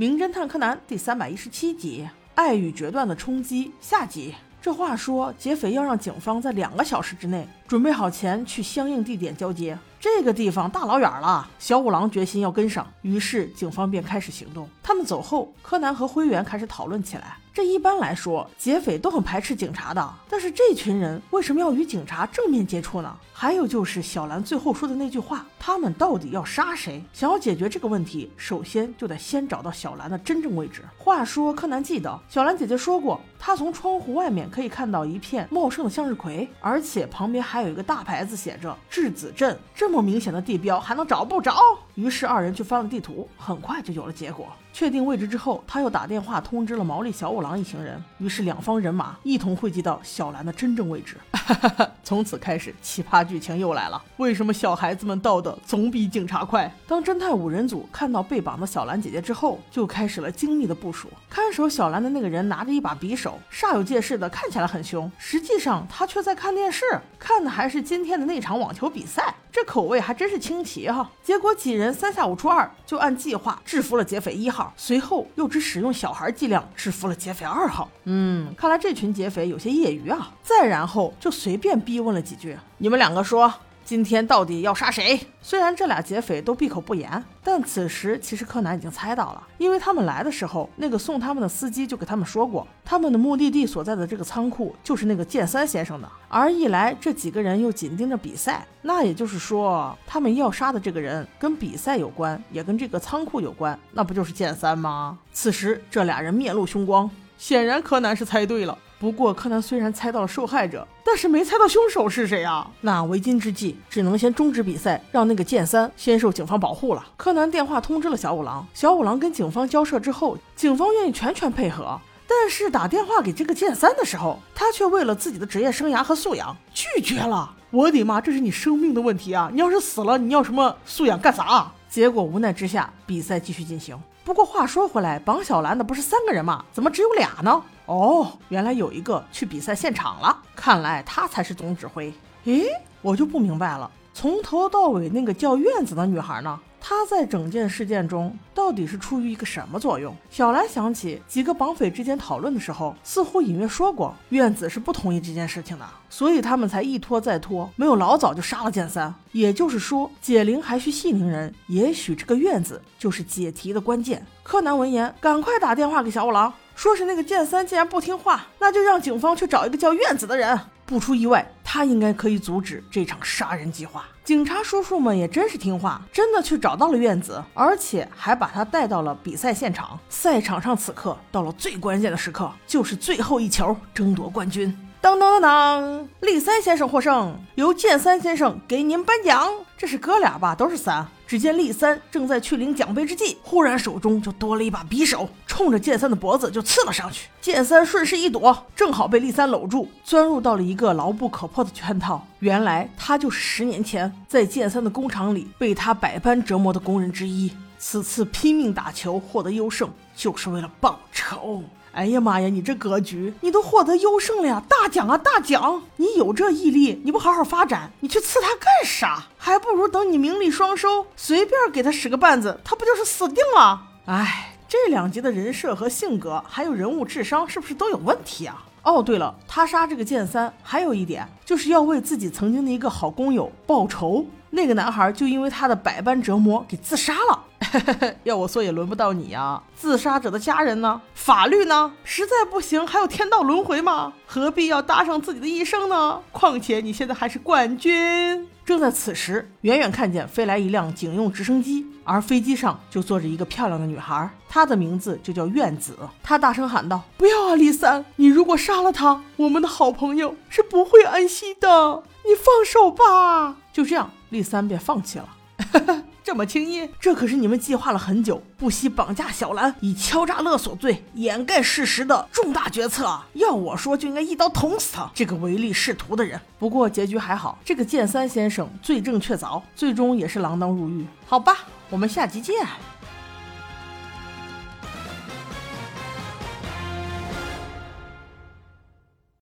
名侦探柯南》第三百一十七集《爱与决断的冲击》下集。这话说，劫匪要让警方在两个小时之内准备好钱去相应地点交接。这个地方大老远了，小五郎决心要跟上，于是警方便开始行动。他们走后，柯南和灰原开始讨论起来。这一般来说，劫匪都很排斥警察的，但是这群人为什么要与警察正面接触呢？还有就是小兰最后说的那句话，他们到底要杀谁？想要解决这个问题，首先就得先找到小兰的真正位置。话说，柯南记得小兰姐姐说过，她从窗户外面可以看到一片茂盛的向日葵，而且旁边还有一个大牌子写着质子镇。这么明显的地标，还能找不着？于是二人去翻了地图，很快就有了结果。确定位置之后，他又打电话通知了毛利小五郎一行人。于是两方人马一同汇集到小兰的真正位置。从此开始，奇葩剧情又来了。为什么小孩子们到的总比警察快？当侦探五人组看到被绑的小兰姐姐之后，就开始了精密的部署。看守小兰的那个人拿着一把匕首，煞有介事的看起来很凶，实际上他却在看电视，看的还是今天的那场网球比赛。这口味还真是清奇哈！结果几人三下五除二就按计划制服了劫匪一号，随后又只使用小孩伎俩制服了劫匪二号。嗯，看来这群劫匪有些业余啊。再然后就随便逼问了几句：“你们两个说。”今天到底要杀谁？虽然这俩劫匪都闭口不言，但此时其实柯南已经猜到了，因为他们来的时候，那个送他们的司机就给他们说过，他们的目的地所在的这个仓库就是那个剑三先生的。而一来这几个人又紧盯着比赛，那也就是说，他们要杀的这个人跟比赛有关，也跟这个仓库有关，那不就是剑三吗？此时这俩人面露凶光，显然柯南是猜对了。不过，柯南虽然猜到了受害者，但是没猜到凶手是谁啊？那为今之计，只能先终止比赛，让那个剑三先受警方保护了。柯南电话通知了小五郎，小五郎跟警方交涉之后，警方愿意全权配合。但是打电话给这个剑三的时候，他却为了自己的职业生涯和素养拒绝了。我的妈，这是你生命的问题啊！你要是死了，你要什么素养干啥？结果无奈之下，比赛继续进行。不过话说回来，绑小兰的不是三个人吗？怎么只有俩呢？哦，原来有一个去比赛现场了，看来他才是总指挥。诶，我就不明白了，从头到尾那个叫院子的女孩呢？她在整件事件中到底是出于一个什么作用？小兰想起几个绑匪之间讨论的时候，似乎隐约说过院子是不同意这件事情的，所以他们才一拖再拖，没有老早就杀了剑三。也就是说，解铃还需系铃人，也许这个院子就是解题的关键。柯南闻言，赶快打电话给小五郎。说是那个剑三既然不听话，那就让警方去找一个叫院子的人。不出意外，他应该可以阻止这场杀人计划。警察叔叔们也真是听话，真的去找到了院子，而且还把他带到了比赛现场。赛场上此刻到了最关键的时刻，就是最后一球，争夺冠军。当当当当，立三先生获胜，由剑三先生给您颁奖。这是哥俩吧？都是三。只见立三正在去领奖杯之际，忽然手中就多了一把匕首，冲着剑三的脖子就刺了上去。剑三顺势一躲，正好被立三搂住，钻入到了一个牢不可破的圈套。原来他就是十年前在剑三的工厂里被他百般折磨的工人之一。此次拼命打球获得优胜，就是为了报仇。哎呀妈呀！你这格局，你都获得优胜了呀，大奖啊，大奖！你有这毅力，你不好好发展，你去刺他干啥？还不如等你名利双收，随便给他使个绊子，他不就是死定了？哎，这两集的人设和性格，还有人物智商，是不是都有问题啊？哦，对了，他杀这个剑三，还有一点就是要为自己曾经的一个好工友报仇。那个男孩就因为他的百般折磨给自杀了。要我说也轮不到你呀！自杀者的家人呢？法律呢？实在不行，还有天道轮回吗？何必要搭上自己的一生呢？况且你现在还是冠军。正在此时，远远看见飞来一辆警用直升机，而飞机上就坐着一个漂亮的女孩，她的名字就叫院子。她大声喊道：“不要啊，李三！你如果杀了他，我们的好朋友是不会安息的。你放手吧。”就这样，李三便放弃了。这么轻易？这可是你们计划了很久，不惜绑架小兰，以敲诈勒索罪掩盖事实的重大决策。要我说，就应该一刀捅死他这个唯利是图的人。不过结局还好，这个剑三先生罪证确凿，最终也是锒铛入狱。好吧，我们下集见。